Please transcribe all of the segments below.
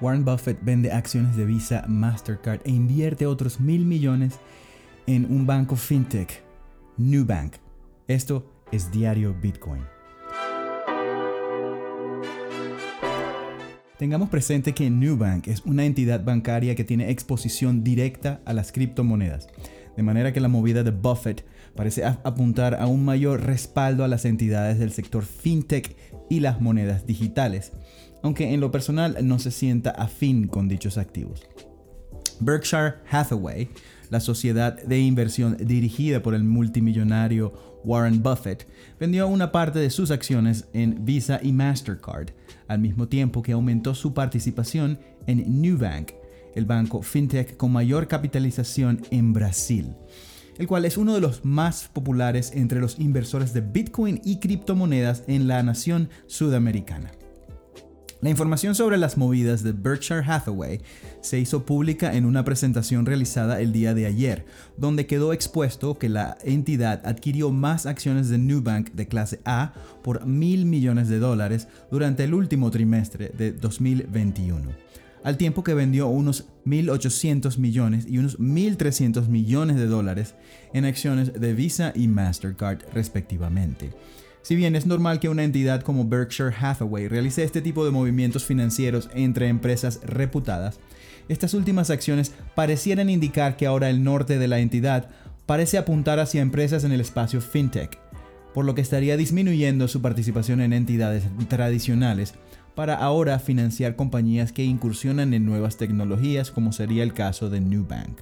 Warren Buffett vende acciones de Visa, Mastercard e invierte otros mil millones en un banco fintech, Nubank. Esto es Diario Bitcoin. Tengamos presente que Nubank es una entidad bancaria que tiene exposición directa a las criptomonedas, de manera que la movida de Buffett parece apuntar a un mayor respaldo a las entidades del sector fintech y las monedas digitales, aunque en lo personal no se sienta afín con dichos activos. Berkshire Hathaway, la sociedad de inversión dirigida por el multimillonario Warren Buffett, vendió una parte de sus acciones en Visa y Mastercard, al mismo tiempo que aumentó su participación en Nubank, el banco fintech con mayor capitalización en Brasil, el cual es uno de los más populares entre los inversores de Bitcoin y criptomonedas en la nación sudamericana. La información sobre las movidas de Berkshire Hathaway se hizo pública en una presentación realizada el día de ayer, donde quedó expuesto que la entidad adquirió más acciones de Nubank de clase A por mil millones de dólares durante el último trimestre de 2021, al tiempo que vendió unos 1.800 millones y unos 1.300 millones de dólares en acciones de Visa y Mastercard respectivamente. Si bien es normal que una entidad como Berkshire Hathaway realice este tipo de movimientos financieros entre empresas reputadas, estas últimas acciones parecieran indicar que ahora el norte de la entidad parece apuntar hacia empresas en el espacio fintech, por lo que estaría disminuyendo su participación en entidades tradicionales para ahora financiar compañías que incursionan en nuevas tecnologías como sería el caso de Nubank.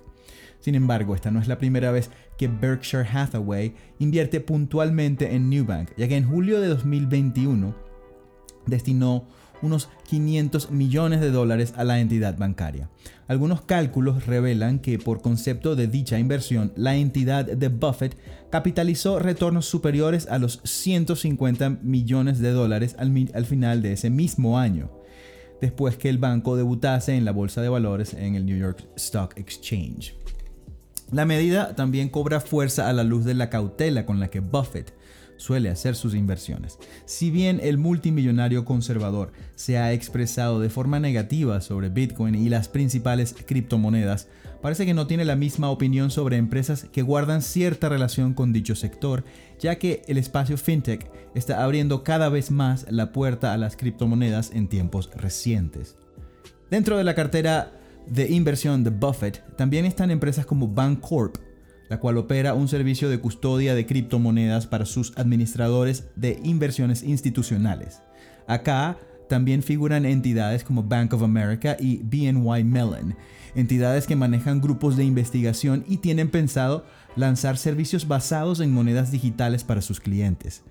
Sin embargo, esta no es la primera vez que Berkshire Hathaway invierte puntualmente en Nubank, ya que en julio de 2021 destinó unos 500 millones de dólares a la entidad bancaria. Algunos cálculos revelan que por concepto de dicha inversión, la entidad de Buffett capitalizó retornos superiores a los 150 millones de dólares al, al final de ese mismo año, después que el banco debutase en la bolsa de valores en el New York Stock Exchange. La medida también cobra fuerza a la luz de la cautela con la que Buffett suele hacer sus inversiones. Si bien el multimillonario conservador se ha expresado de forma negativa sobre Bitcoin y las principales criptomonedas, parece que no tiene la misma opinión sobre empresas que guardan cierta relación con dicho sector, ya que el espacio fintech está abriendo cada vez más la puerta a las criptomonedas en tiempos recientes. Dentro de la cartera de inversión de Buffett también están empresas como Bancorp, la cual opera un servicio de custodia de criptomonedas para sus administradores de inversiones institucionales. Acá también figuran entidades como Bank of America y BNY Mellon, entidades que manejan grupos de investigación y tienen pensado lanzar servicios basados en monedas digitales para sus clientes.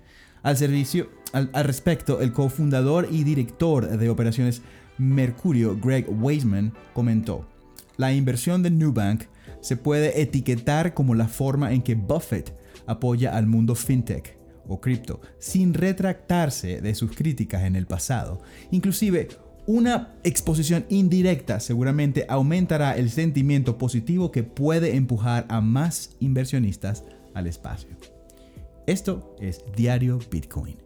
Al, servicio, al, respecto, el cofundador y director de operaciones Mercurio, Greg Weisman, comentó, la inversión de Nubank se puede etiquetar como la forma en que Buffett apoya al mundo fintech o cripto, sin retractarse de sus críticas en el pasado. Inclusive, una exposición indirecta seguramente aumentará el sentimiento positivo que puede empujar a más inversionistas al espacio. Esto es Diario Bitcoin.